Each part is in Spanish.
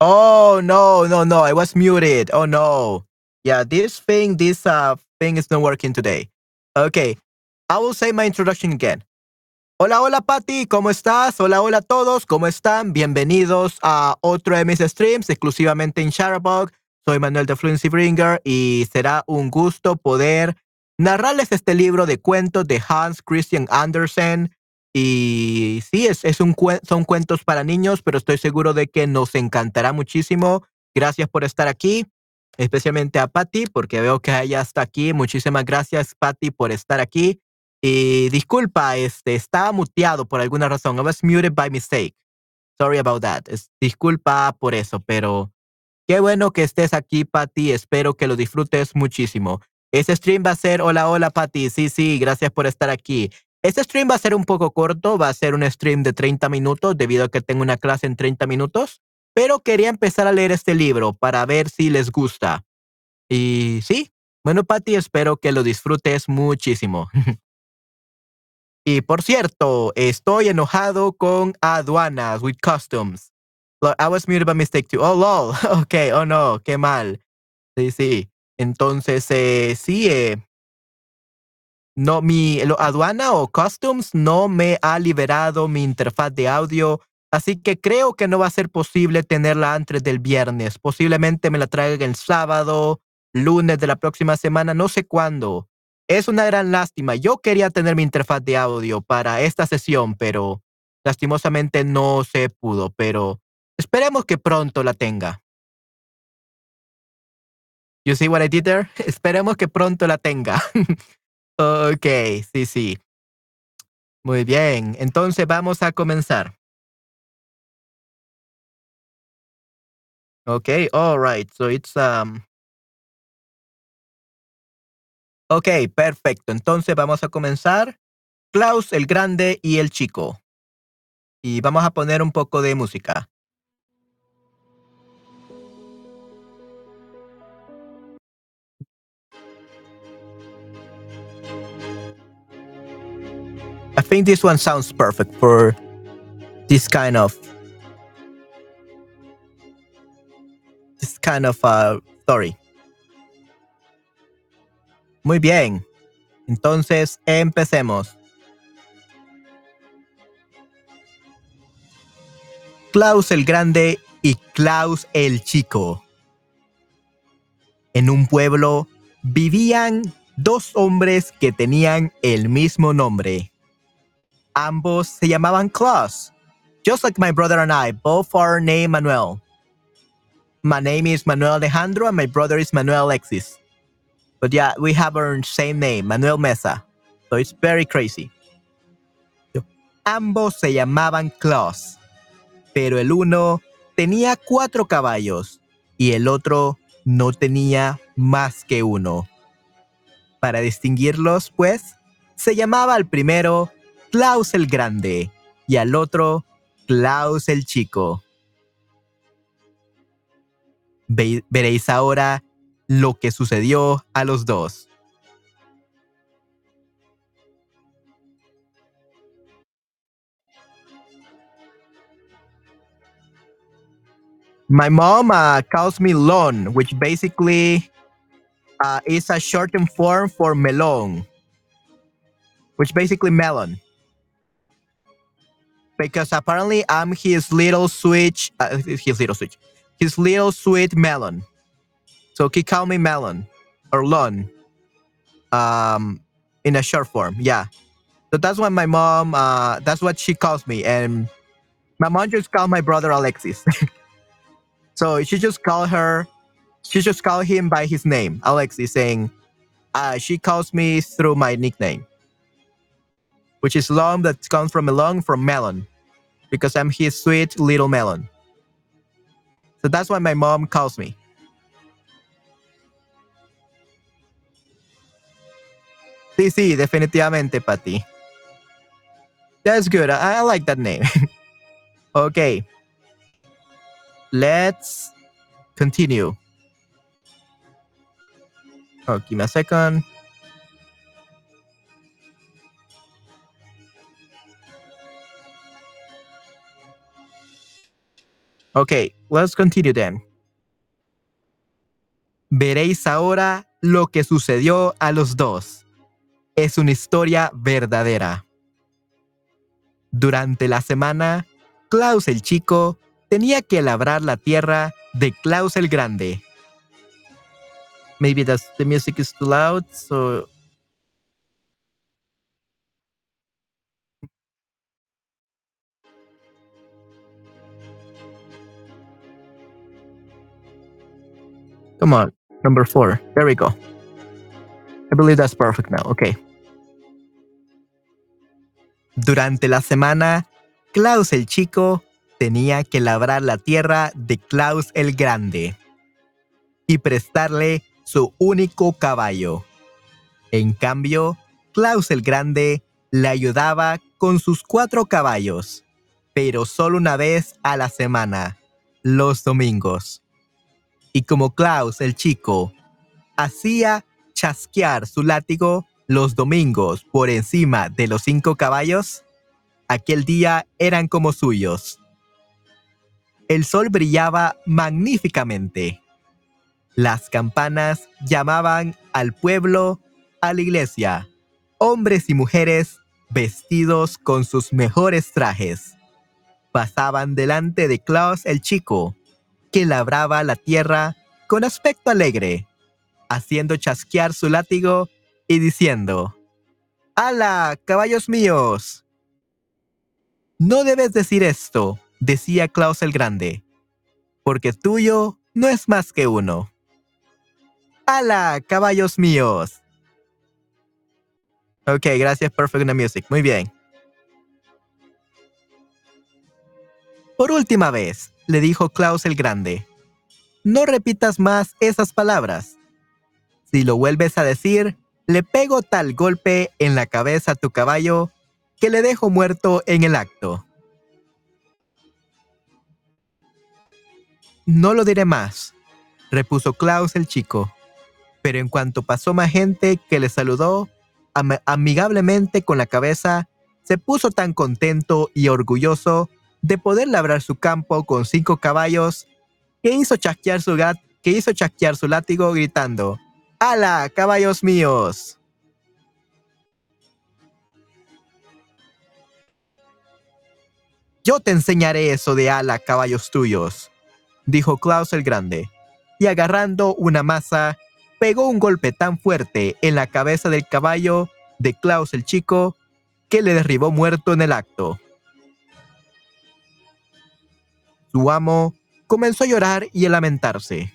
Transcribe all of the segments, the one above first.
Oh no, no, no! I was muted. Oh no. Yeah, this thing, this uh thing is not working today. Okay, I will say my introduction again. Hola, hola Patty, ¿cómo estás? Hola, hola todos, ¿cómo están? Bienvenidos a otro de mis streams exclusivamente en Shutterbug. Soy Manuel de Fluency Bringer y será un gusto poder narrarles este libro de cuentos de Hans Christian Andersen y sí, es, un, son cuentos para niños, pero estoy seguro de que nos encantará muchísimo. Gracias por estar aquí, especialmente a Patty, porque veo que ella está aquí. Muchísimas gracias, Patty, por estar aquí. Y disculpa, este, estaba muteado por alguna razón. I was muted by mistake. Sorry about that. disculpa por eso, pero qué bueno que estés aquí, Patty. Espero que lo disfrutes muchísimo. Ese stream va a ser, hola, hola, Patty. Sí, sí, gracias por estar aquí. Este stream va a ser un poco corto, va a ser un stream de 30 minutos debido a que tengo una clase en 30 minutos, pero quería empezar a leer este libro para ver si les gusta. Y sí, bueno, Patty, espero que lo disfrutes muchísimo. y por cierto, estoy enojado con aduanas with customs. I was muted by mistake too. Oh, lol. Ok, oh no, qué mal. Sí, sí. Entonces, eh, sí, eh, no, mi aduana o customs no me ha liberado mi interfaz de audio, así que creo que no va a ser posible tenerla antes del viernes. Posiblemente me la traigan el sábado, lunes de la próxima semana, no sé cuándo. Es una gran lástima. Yo quería tener mi interfaz de audio para esta sesión, pero lastimosamente no se pudo, pero esperemos que pronto la tenga. You see what I did there? Esperemos que pronto la tenga. Ok, sí, sí. Muy bien, entonces vamos a comenzar. Okay, all right. So it's um Ok, perfecto. Entonces vamos a comenzar. Klaus el grande y el chico. Y vamos a poner un poco de música. Think this one sounds perfect for this kind of this kind of uh, story. Muy bien. Entonces, empecemos. Klaus el Grande y Klaus el Chico. En un pueblo vivían dos hombres que tenían el mismo nombre. Ambos se llamaban Klaus, just like my brother and I, both are named Manuel. My name is Manuel Alejandro and my brother is Manuel Alexis. But yeah, we have our same name, Manuel Mesa. So it's very crazy. Ambos se llamaban Klaus, pero el uno tenía cuatro caballos y el otro no tenía más que uno. Para distinguirlos, pues, se llamaba al primero Klaus el Grande y al otro Klaus el Chico. veréis ahora lo que sucedió a los dos. My mom uh, calls me Lon, which basically uh, is a shortened form for melon, which basically melon. Because apparently I'm his little switch, uh, his little switch, his little sweet melon. So he called me melon or lon, um, in a short form. Yeah. So that's what my mom, uh, that's what she calls me, and my mom just called my brother Alexis. So she just called her, she just called him by his name, Alexis, saying, uh, she calls me through my nickname, which is long that comes from a long from melon, because I'm his sweet little melon. So that's why my mom calls me. Sí, sí, definitivamente, Patty. That's good. I, I like that name. okay. let's continue. Oh, give me a second. Okay, let's continue then. Veréis ahora lo que sucedió a los dos. Es una historia verdadera. Durante la semana, Klaus el chico tenía que labrar la tierra de Klaus el Grande. Maybe the music is too loud, so Come on, number four. There we go. I believe that's perfect now. Okay. Durante la semana, Klaus el chico tenía que labrar la tierra de Klaus el Grande y prestarle su único caballo. En cambio, Klaus el Grande le ayudaba con sus cuatro caballos, pero solo una vez a la semana, los domingos. Y como Klaus el chico hacía chasquear su látigo los domingos por encima de los cinco caballos, aquel día eran como suyos el sol brillaba magníficamente. Las campanas llamaban al pueblo a la iglesia, hombres y mujeres vestidos con sus mejores trajes. Pasaban delante de Klaus el chico, que labraba la tierra con aspecto alegre, haciendo chasquear su látigo y diciendo, ¡Hala, caballos míos! No debes decir esto, decía Klaus el Grande, porque tuyo no es más que uno. ¡Hala, caballos míos! Ok, gracias Perfect Music. Muy bien. Por última vez, le dijo Klaus el Grande, no repitas más esas palabras. Si lo vuelves a decir, le pego tal golpe en la cabeza a tu caballo que le dejo muerto en el acto. No lo diré más, repuso Klaus el chico. Pero en cuanto pasó más gente que le saludó amigablemente con la cabeza, se puso tan contento y orgulloso de poder labrar su campo con cinco caballos que hizo chasquear su, gat que hizo chasquear su látigo gritando ¡Hala, caballos míos! Yo te enseñaré eso de ala, caballos tuyos, dijo Klaus el Grande, y agarrando una masa, pegó un golpe tan fuerte en la cabeza del caballo de Klaus el Chico que le derribó muerto en el acto. Su amo comenzó a llorar y a lamentarse.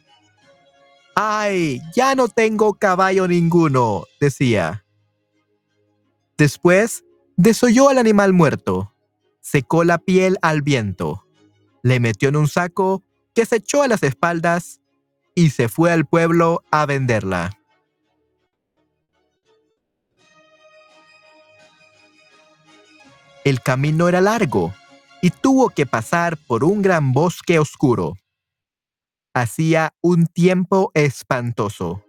¡Ay! Ya no tengo caballo ninguno, decía. Después, desolló al animal muerto, secó la piel al viento, le metió en un saco que se echó a las espaldas y se fue al pueblo a venderla. El camino era largo y tuvo que pasar por un gran bosque oscuro. Hacía un tiempo espantoso.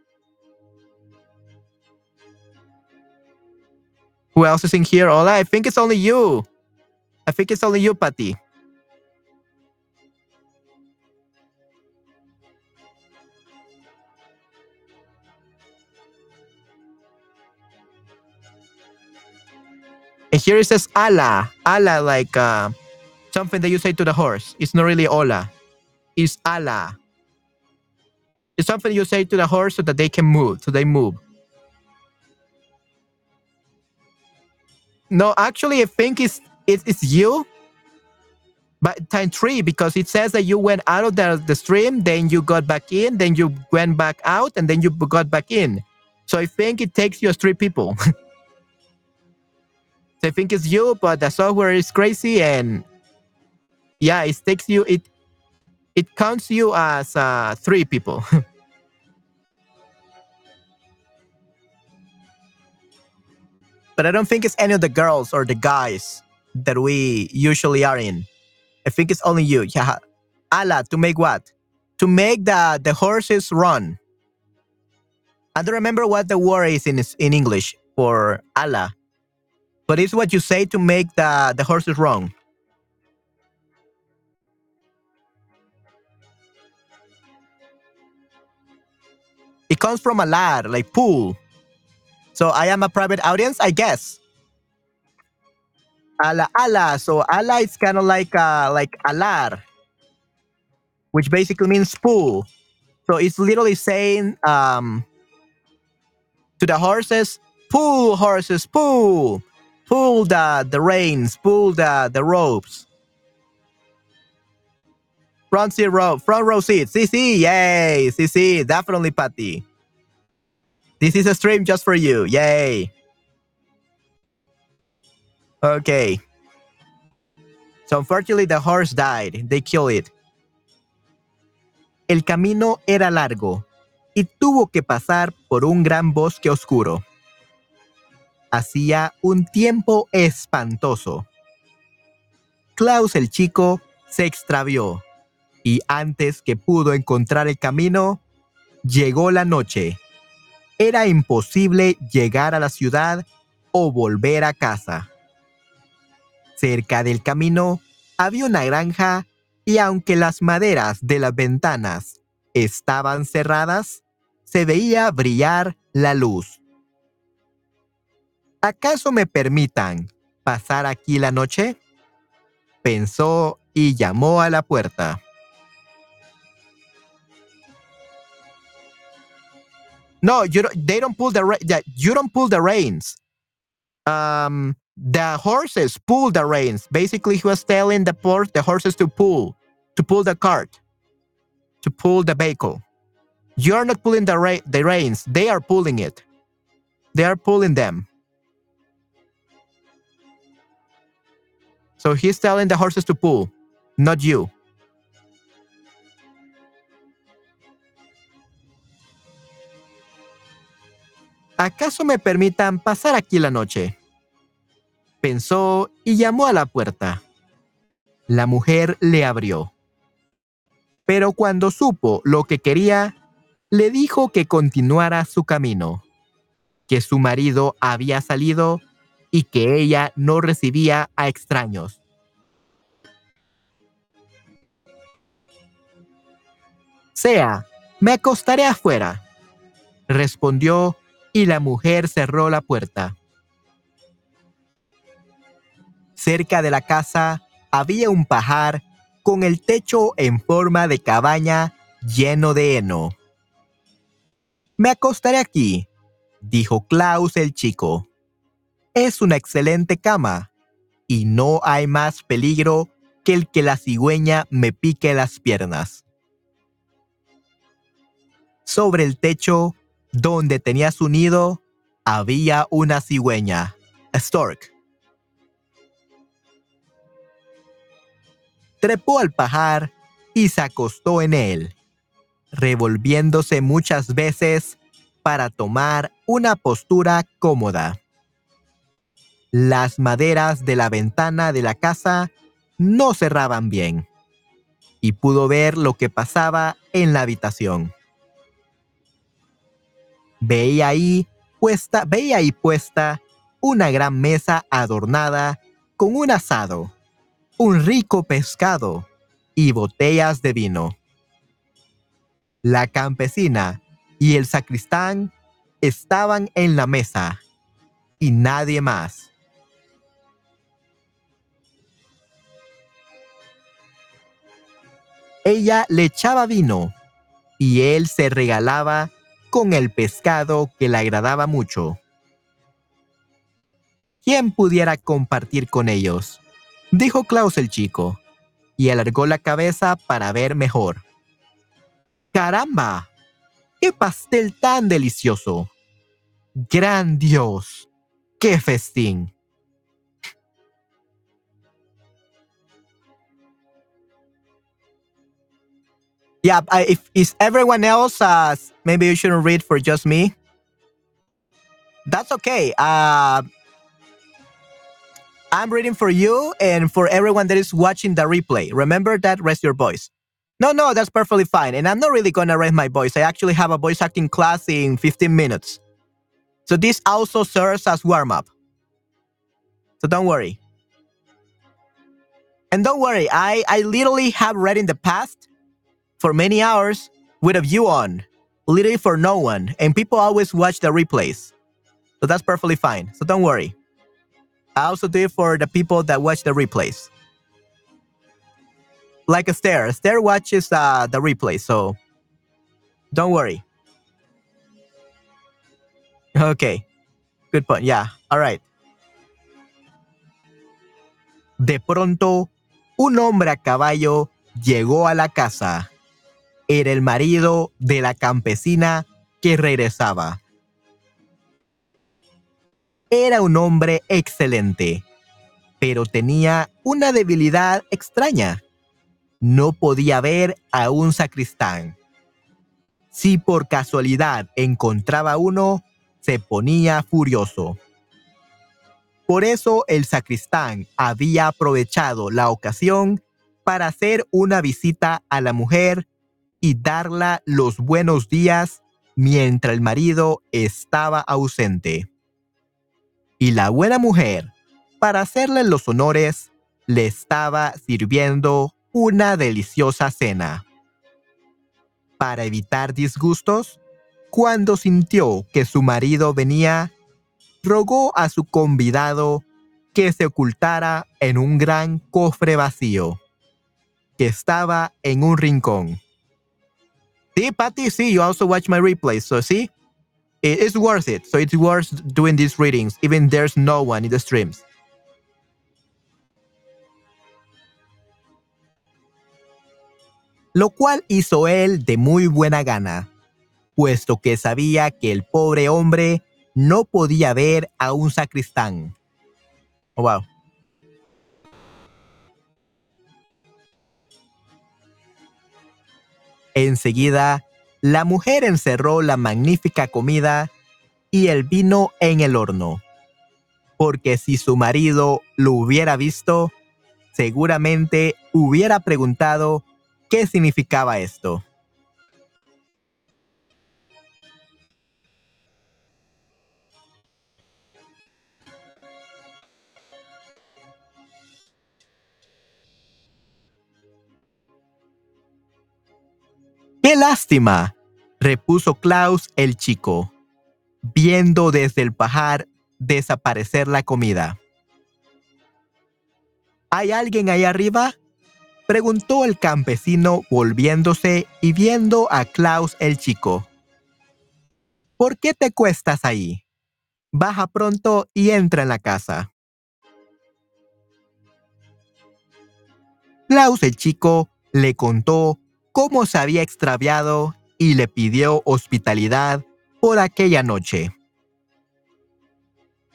Who else is in here? Hola, I think it's only you. I think it's only you, Patty. And here it says ala. Ala, like uh, something that you say to the horse. It's not really hola. It's ala. It's something you say to the horse so that they can move, so they move. No, actually, I think it's it's, it's you, but time three because it says that you went out of the, the stream, then you got back in, then you went back out, and then you got back in. So I think it takes you as three people. they think it's you, but the software is crazy and yeah, it takes you it it counts you as uh, three people. but I don't think it's any of the girls or the guys that we usually are in. I think it's only you. Yeah. Ala, to make what? To make the, the horses run. I don't remember what the word is in, in English for ala but it's what you say to make the, the horses wrong. It comes from a alar, like pool. So I am a private audience, I guess. Ala ala. So ala is kind of like uh like alar, which basically means pool. So it's literally saying um to the horses, pull horses, pull pull the, the reins, pull the, the ropes. Front row, front row seat. CC, yay. CC, definitely Patty. This is a stream just for you. Yay. Okay. So unfortunately the horse died. They killed it. El camino era largo y tuvo que pasar por un gran bosque oscuro. hacía un tiempo espantoso. Klaus el chico se extravió y antes que pudo encontrar el camino, llegó la noche. Era imposible llegar a la ciudad o volver a casa. Cerca del camino había una granja y aunque las maderas de las ventanas estaban cerradas, se veía brillar la luz. ¿Acaso me permitan pasar aquí la noche? Pensó y llamó a la puerta. No, you don't, they don't pull the that. you don't pull the reins. Um, the horses pull the reins. Basically, he was telling the port the horses to pull, to pull the cart, to pull the vehicle. You're not pulling the re the reins. They are pulling it. They are pulling them. So he's telling the horses to pull, not you. ¿Acaso me permitan pasar aquí la noche? Pensó y llamó a la puerta. La mujer le abrió. Pero cuando supo lo que quería, le dijo que continuara su camino, que su marido había salido y que ella no recibía a extraños. Sea, me acostaré afuera, respondió y la mujer cerró la puerta. Cerca de la casa había un pajar con el techo en forma de cabaña lleno de heno. Me acostaré aquí, dijo Klaus el chico. Es una excelente cama y no hay más peligro que el que la cigüeña me pique las piernas. Sobre el techo, donde tenía su nido, había una cigüeña, stork. Trepó al pajar y se acostó en él, revolviéndose muchas veces para tomar una postura cómoda. Las maderas de la ventana de la casa no cerraban bien y pudo ver lo que pasaba en la habitación. Veía ahí puesta, veía ahí puesta una gran mesa adornada con un asado, un rico pescado y botellas de vino. La campesina y el sacristán estaban en la mesa y nadie más. Ella le echaba vino y él se regalaba con el pescado que le agradaba mucho. ¿Quién pudiera compartir con ellos? Dijo Klaus el chico, y alargó la cabeza para ver mejor. ¡Caramba! ¡Qué pastel tan delicioso! ¡Gran Dios! ¡Qué festín! Yeah, if is everyone else, uh, maybe you shouldn't read for just me. That's okay. Uh, I'm reading for you and for everyone that is watching the replay. Remember that, rest your voice. No, no, that's perfectly fine. And I'm not really to raise my voice. I actually have a voice acting class in 15 minutes. So this also serves as warm up. So don't worry. And don't worry, I, I literally have read in the past for many hours with a view on, literally for no one. And people always watch the replays. So that's perfectly fine. So don't worry. I also do it for the people that watch the replays like a stare. Stare watches uh, the replay, so don't worry. Okay, good point. Yeah, all right. De pronto, un hombre a caballo llegó a la casa. Era el marido de la campesina que regresaba. Era un hombre excelente, pero tenía una debilidad extraña no podía ver a un sacristán. Si por casualidad encontraba uno, se ponía furioso. Por eso el sacristán había aprovechado la ocasión para hacer una visita a la mujer y darla los buenos días mientras el marido estaba ausente. Y la buena mujer, para hacerle los honores, le estaba sirviendo una deliciosa cena. Para evitar disgustos, cuando sintió que su marido venía, rogó a su convidado que se ocultara en un gran cofre vacío que estaba en un rincón. Sí, Patty, sí, you also watch my replays, so see, it is worth it. So it's worth doing these readings, even there's no one in the streams. lo cual hizo él de muy buena gana, puesto que sabía que el pobre hombre no podía ver a un sacristán. Oh, wow. Enseguida, la mujer encerró la magnífica comida y el vino en el horno, porque si su marido lo hubiera visto, seguramente hubiera preguntado ¿Qué significaba esto? ¡Qué lástima! repuso Klaus el chico, viendo desde el pajar desaparecer la comida. ¿Hay alguien ahí arriba? preguntó el campesino volviéndose y viendo a Klaus el chico. ¿Por qué te cuestas ahí? Baja pronto y entra en la casa. Klaus el chico le contó cómo se había extraviado y le pidió hospitalidad por aquella noche.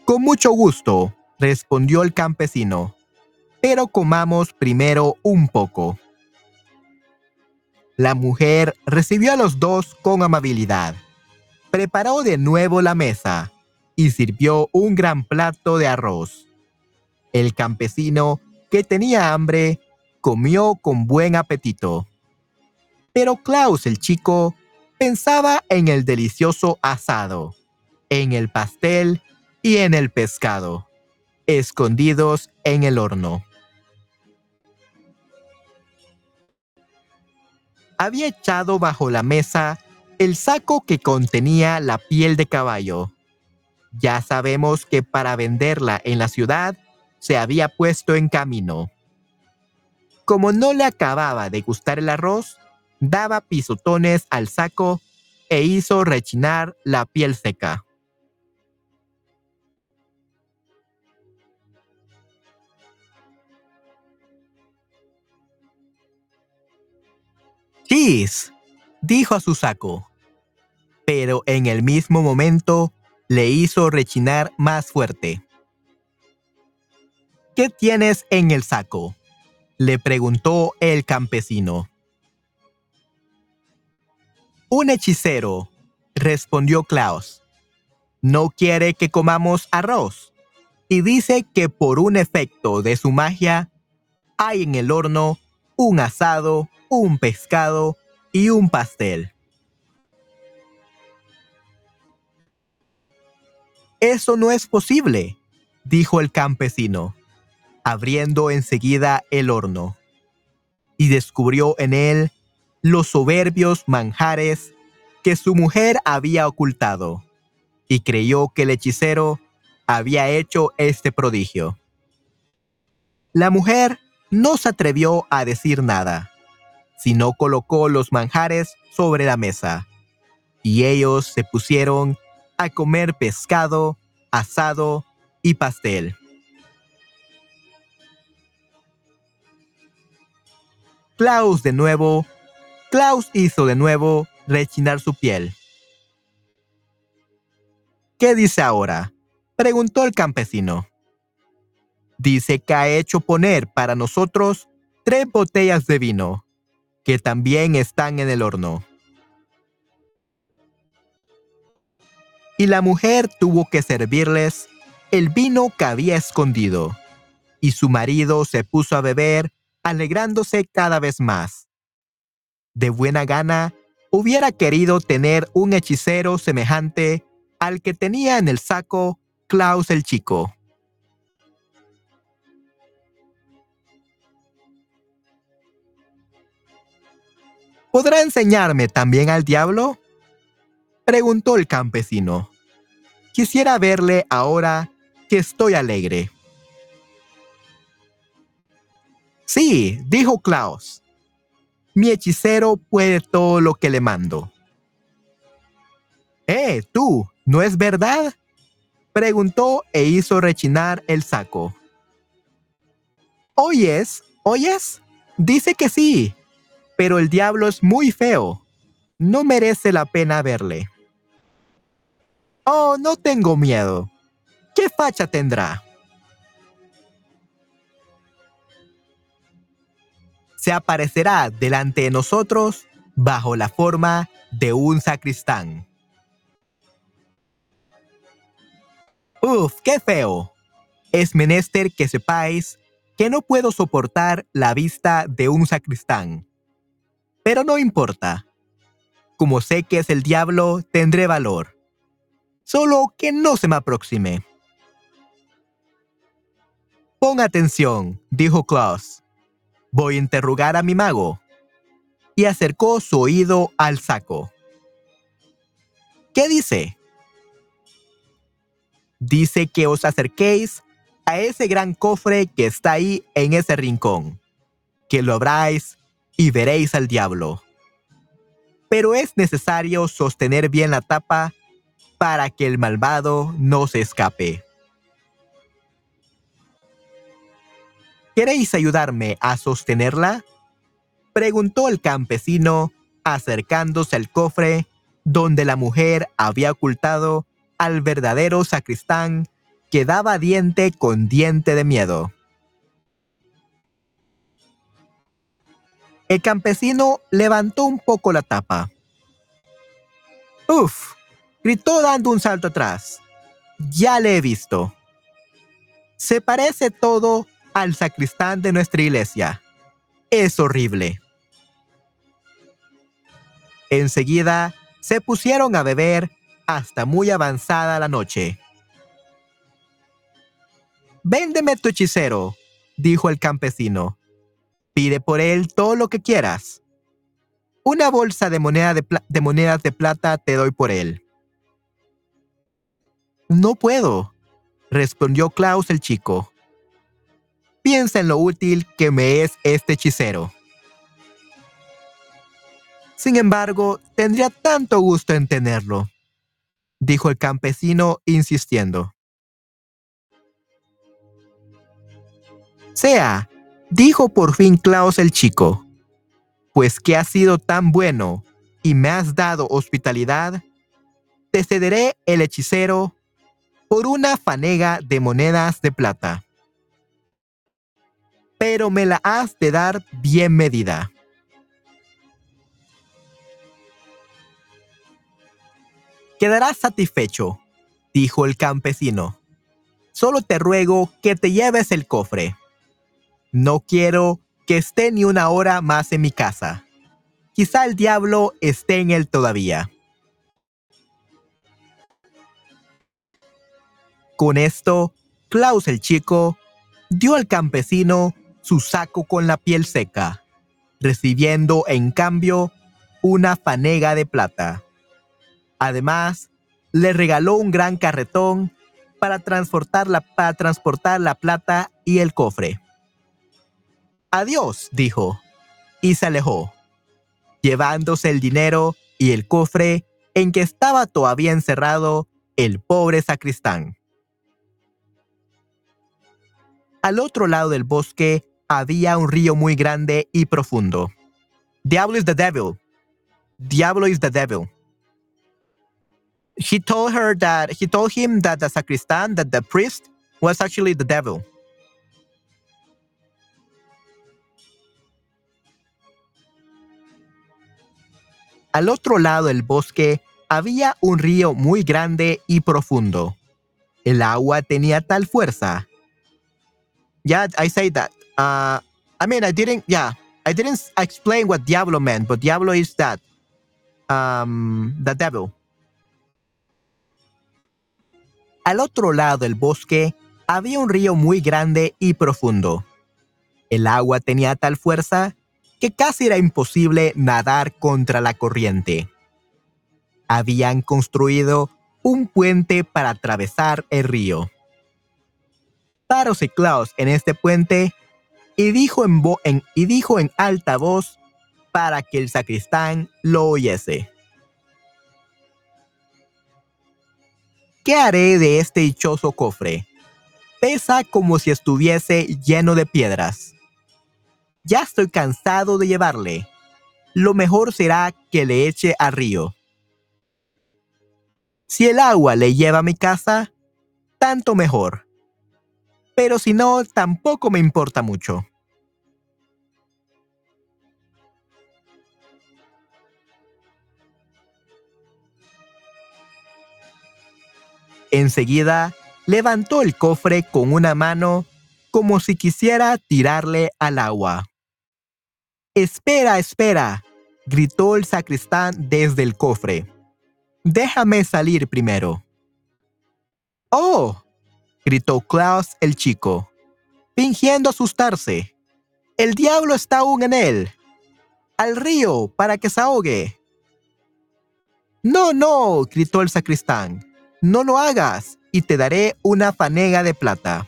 Con mucho gusto, respondió el campesino, pero comamos primero un poco. La mujer recibió a los dos con amabilidad, preparó de nuevo la mesa y sirvió un gran plato de arroz. El campesino, que tenía hambre, comió con buen apetito. Pero Klaus el chico pensaba en el delicioso asado, en el pastel y en el pescado, escondidos en el horno. Había echado bajo la mesa el saco que contenía la piel de caballo. Ya sabemos que para venderla en la ciudad se había puesto en camino. Como no le acababa de gustar el arroz, daba pisotones al saco e hizo rechinar la piel seca. ¡Chis! dijo a su saco, pero en el mismo momento le hizo rechinar más fuerte. ¿Qué tienes en el saco? le preguntó el campesino. Un hechicero, respondió Klaus. No quiere que comamos arroz y dice que por un efecto de su magia hay en el horno un asado, un pescado y un pastel. Eso no es posible, dijo el campesino, abriendo enseguida el horno, y descubrió en él los soberbios manjares que su mujer había ocultado, y creyó que el hechicero había hecho este prodigio. La mujer no se atrevió a decir nada, sino colocó los manjares sobre la mesa, y ellos se pusieron a comer pescado, asado y pastel. Klaus de nuevo Klaus hizo de nuevo rechinar su piel. ¿Qué dice ahora? preguntó el campesino. Dice que ha hecho poner para nosotros tres botellas de vino, que también están en el horno. Y la mujer tuvo que servirles el vino que había escondido, y su marido se puso a beber, alegrándose cada vez más de buena gana, hubiera querido tener un hechicero semejante al que tenía en el saco Klaus el Chico. ¿Podrá enseñarme también al diablo? Preguntó el campesino. Quisiera verle ahora que estoy alegre. Sí, dijo Klaus mi hechicero puede todo lo que le mando. ¡Eh, tú! ¿No es verdad? Preguntó e hizo rechinar el saco. ¿Oyes? ¿Oyes? Dice que sí, pero el diablo es muy feo. No merece la pena verle. Oh, no tengo miedo. ¿Qué facha tendrá? Se aparecerá delante de nosotros bajo la forma de un sacristán. Uf, qué feo. Es menester que sepáis que no puedo soportar la vista de un sacristán. Pero no importa. Como sé que es el diablo, tendré valor. Solo que no se me aproxime. Pon atención, dijo Klaus. Voy a interrogar a mi mago. Y acercó su oído al saco. ¿Qué dice? Dice que os acerquéis a ese gran cofre que está ahí en ese rincón, que lo abráis y veréis al diablo. Pero es necesario sostener bien la tapa para que el malvado no se escape. ¿Queréis ayudarme a sostenerla? Preguntó el campesino acercándose al cofre donde la mujer había ocultado al verdadero sacristán que daba diente con diente de miedo. El campesino levantó un poco la tapa. ¡Uf! gritó dando un salto atrás. Ya le he visto. Se parece todo al sacristán de nuestra iglesia. Es horrible. Enseguida se pusieron a beber hasta muy avanzada la noche. Véndeme tu hechicero, dijo el campesino. Pide por él todo lo que quieras. Una bolsa de, moneda de, monedas de plata te doy por él. No puedo, respondió Klaus el chico. Piensa en lo útil que me es este hechicero. Sin embargo, tendría tanto gusto en tenerlo, dijo el campesino insistiendo. Sea, dijo por fin Klaus el chico, pues que has sido tan bueno y me has dado hospitalidad, te cederé el hechicero por una fanega de monedas de plata pero me la has de dar bien medida. Quedarás satisfecho, dijo el campesino. Solo te ruego que te lleves el cofre. No quiero que esté ni una hora más en mi casa. Quizá el diablo esté en él todavía. Con esto, Klaus el chico dio al campesino su saco con la piel seca, recibiendo en cambio una fanega de plata. Además, le regaló un gran carretón para transportar la, para transportar la plata y el cofre. Adiós, dijo, y se alejó, llevándose el dinero y el cofre en que estaba todavía encerrado el pobre sacristán. Al otro lado del bosque había un río muy grande y profundo. Diablo is the devil. Diablo is the devil. He told her that he told him that the sacristan, that the priest, was actually the devil. Al otro lado del bosque había un río muy grande y profundo. El agua tenía tal fuerza. Yeah, I say that Uh, I mean, I didn't, yeah, I didn't explain what Diablo meant, but Diablo is that, um, the devil. Al otro lado del bosque había un río muy grande y profundo. El agua tenía tal fuerza que casi era imposible nadar contra la corriente. Habían construido un puente para atravesar el río. Taros y Klaus en este puente y dijo en, y dijo en alta voz para que el sacristán lo oyese. ¿Qué haré de este dichoso cofre? Pesa como si estuviese lleno de piedras. Ya estoy cansado de llevarle. Lo mejor será que le eche al río. Si el agua le lleva a mi casa, tanto mejor pero si no, tampoco me importa mucho. Enseguida, levantó el cofre con una mano como si quisiera tirarle al agua. Espera, espera, gritó el sacristán desde el cofre. Déjame salir primero. Oh, gritó Klaus el chico, fingiendo asustarse. El diablo está aún en él. Al río para que se ahogue. No, no, gritó el sacristán. No lo hagas y te daré una fanega de plata.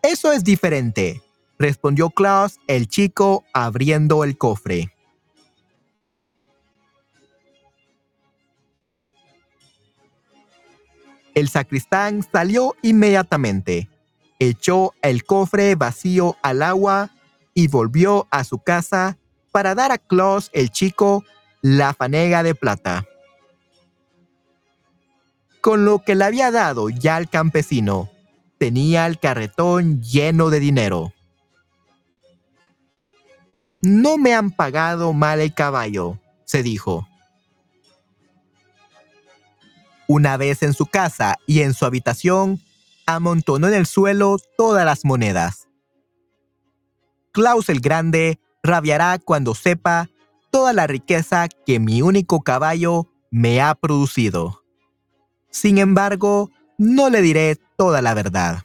Eso es diferente, respondió Klaus el chico abriendo el cofre. El sacristán salió inmediatamente, echó el cofre vacío al agua y volvió a su casa para dar a Klaus el chico la fanega de plata. Con lo que le había dado ya al campesino, tenía el carretón lleno de dinero. No me han pagado mal el caballo, se dijo. Una vez en su casa y en su habitación, amontonó en el suelo todas las monedas. Klaus el Grande rabiará cuando sepa toda la riqueza que mi único caballo me ha producido. Sin embargo, no le diré toda la verdad.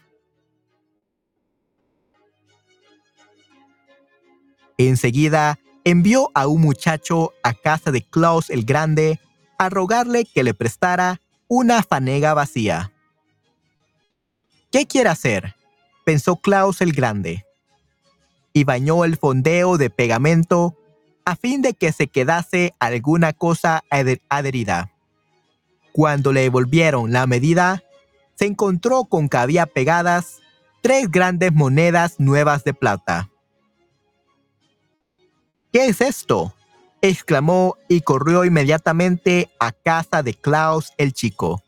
Enseguida envió a un muchacho a casa de Klaus el Grande a rogarle que le prestara una fanega vacía. ¿Qué quiere hacer? pensó Klaus el Grande. Y bañó el fondeo de pegamento a fin de que se quedase alguna cosa adherida. Cuando le devolvieron la medida, se encontró con que había pegadas tres grandes monedas nuevas de plata. ¿Qué es esto? Exclamó y corrió inmediatamente a casa de Klaus el chico.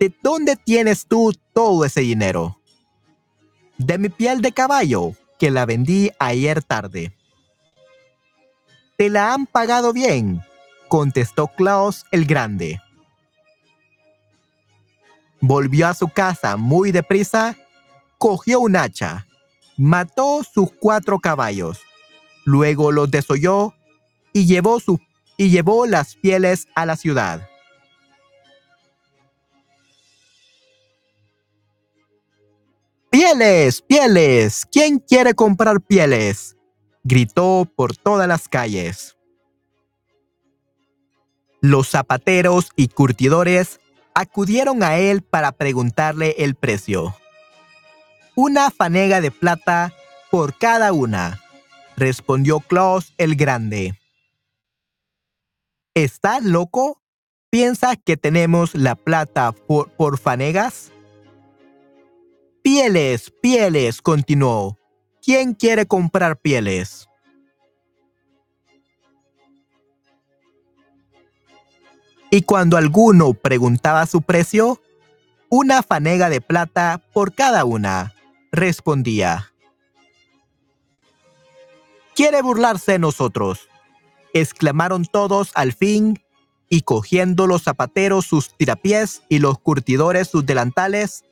¿De dónde tienes tú todo ese dinero? De mi piel de caballo, que la vendí ayer tarde. ¿Te la han pagado bien? contestó Klaus el Grande. Volvió a su casa muy deprisa, cogió un hacha, mató sus cuatro caballos, luego los desolló y llevó, su, y llevó las pieles a la ciudad. ¡Pieles! ¡Pieles! ¿Quién quiere comprar pieles? gritó por todas las calles. Los zapateros y curtidores acudieron a él para preguntarle el precio. Una fanega de plata por cada una, respondió Klaus el Grande. ¿Estás loco? ¿Piensas que tenemos la plata por, por fanegas? Pieles, pieles, continuó. ¿Quién quiere comprar pieles? y cuando alguno preguntaba su precio, una fanega de plata por cada una, respondía. Quiere burlarse de nosotros, exclamaron todos al fin, y cogiendo los zapateros sus tirapiés y los curtidores sus delantales,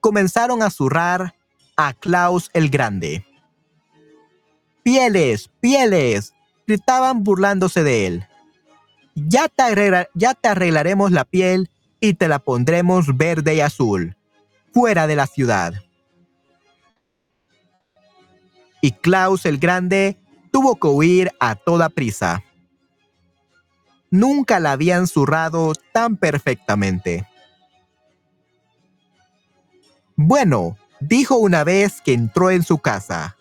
comenzaron a zurrar a Klaus el Grande. ¡Pieles! ¡Pieles! gritaban burlándose de él ya te, arreglaremos la piel y te la pondremos verde y azul, fuera de la ciudad. Y Klaus el Grande tuvo que huir a toda prisa. Nunca la habían zurrado tan perfectamente. Bueno, dijo una vez que entró en su casa.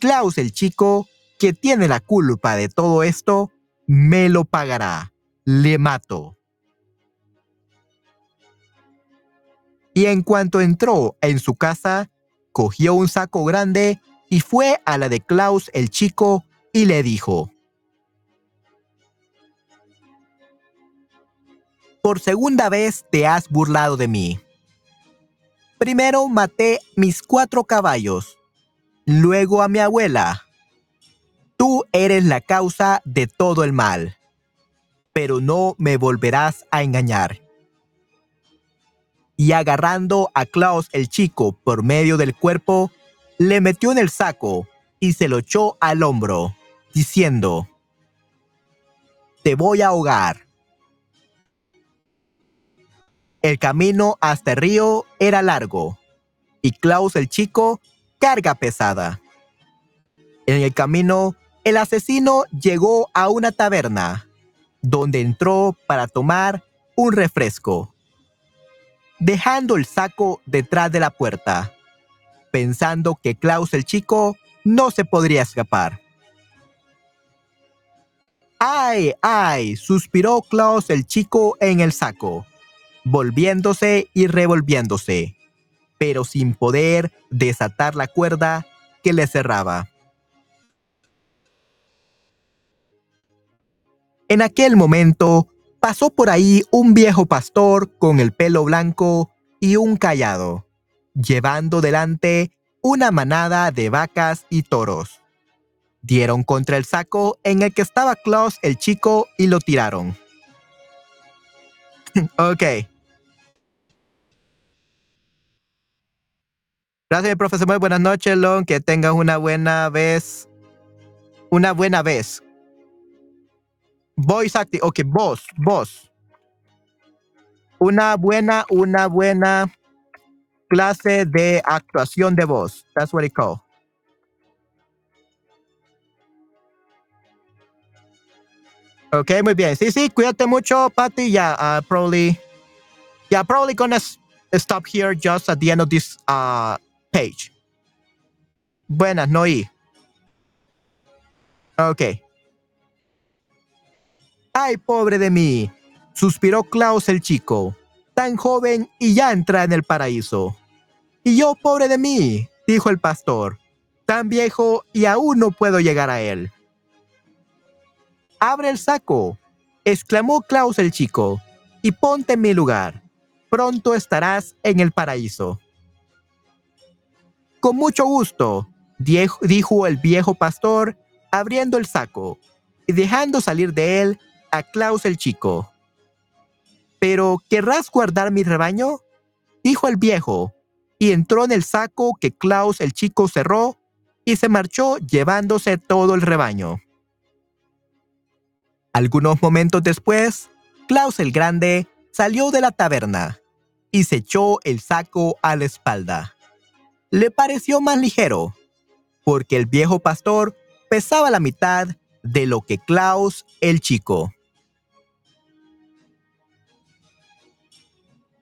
Klaus el chico, que tiene la culpa de todo esto, me lo pagará. Le mato. Y en cuanto entró en su casa, cogió un saco grande y fue a la de Klaus el chico y le dijo, Por segunda vez te has burlado de mí. Primero maté mis cuatro caballos, luego a mi abuela, Tú eres la causa de todo el mal, pero no me volverás a engañar. Y agarrando a Klaus el chico por medio del cuerpo, le metió en el saco y se lo echó al hombro, diciendo, Te voy a ahogar. El camino hasta el río era largo, y Klaus el chico carga pesada. En el camino el asesino llegó a una taberna, donde entró para tomar un refresco, dejando el saco detrás de la puerta, pensando que Klaus el chico no se podría escapar. ¡Ay, ay! suspiró Klaus el chico en el saco, volviéndose y revolviéndose, pero sin poder desatar la cuerda que le cerraba. En aquel momento pasó por ahí un viejo pastor con el pelo blanco y un callado, llevando delante una manada de vacas y toros. Dieron contra el saco en el que estaba Klaus el chico y lo tiraron. ok. Gracias, profesor. Muy buenas noches, Lon. Que tengas una buena vez. Una buena vez. Voice acting. Ok, voz, voz. Una buena, una buena clase de actuación de voz. That's what it called. Ok, muy bien. Sí, sí, cuídate mucho, Patty. Yeah, uh, probably. Yeah, probably gonna stop here just at the end of this uh, page. Buenas, Noí. Ok. ¡Ay, pobre de mí! suspiró Klaus el chico, tan joven y ya entra en el paraíso. Y yo, pobre de mí, dijo el pastor, tan viejo y aún no puedo llegar a él. Abre el saco, exclamó Klaus el chico, y ponte en mi lugar. Pronto estarás en el paraíso. Con mucho gusto, dijo el viejo pastor, abriendo el saco y dejando salir de él a Klaus el chico. ¿Pero querrás guardar mi rebaño? dijo el viejo, y entró en el saco que Klaus el chico cerró y se marchó llevándose todo el rebaño. Algunos momentos después, Klaus el grande salió de la taberna y se echó el saco a la espalda. Le pareció más ligero, porque el viejo pastor pesaba la mitad de lo que Klaus el chico.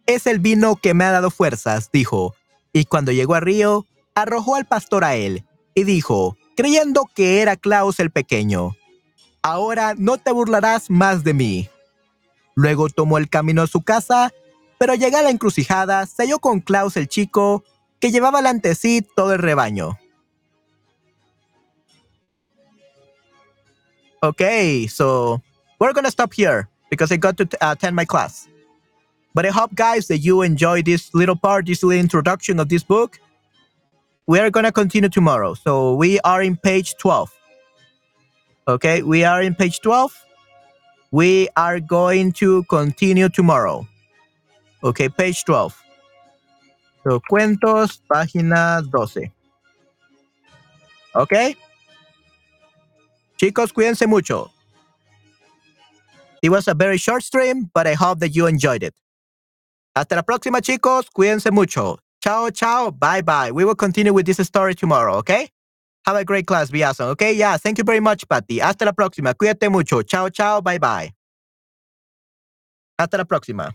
Es el vino que me ha dado fuerzas, dijo, y cuando llegó a Río, arrojó al pastor a él, y dijo, creyendo que era Klaus el pequeño, ahora no te burlarás más de mí. Luego tomó el camino a su casa, pero llega a la encrucijada, se halló con Klaus el chico, que llevaba ante sí todo el rebaño. Okay, so we're gonna stop here because I got to attend my class. But I hope, guys, that you enjoy this little part, this little introduction of this book. We are going to continue tomorrow. So we are in page 12. Okay, we are in page 12. We are going to continue tomorrow. Okay, page 12. So, cuentos, página 12. Okay? Chicos, cuídense mucho. It was a very short stream, but I hope that you enjoyed it. Hasta la próxima, chicos. Cuídense mucho. Chao, chao. Bye, bye. We will continue with this story tomorrow, okay? Have a great class. Be awesome, okay? Yeah, thank you very much, Patty. Hasta la próxima. Cuídate mucho. Chao, chao. Bye, bye. Hasta la próxima.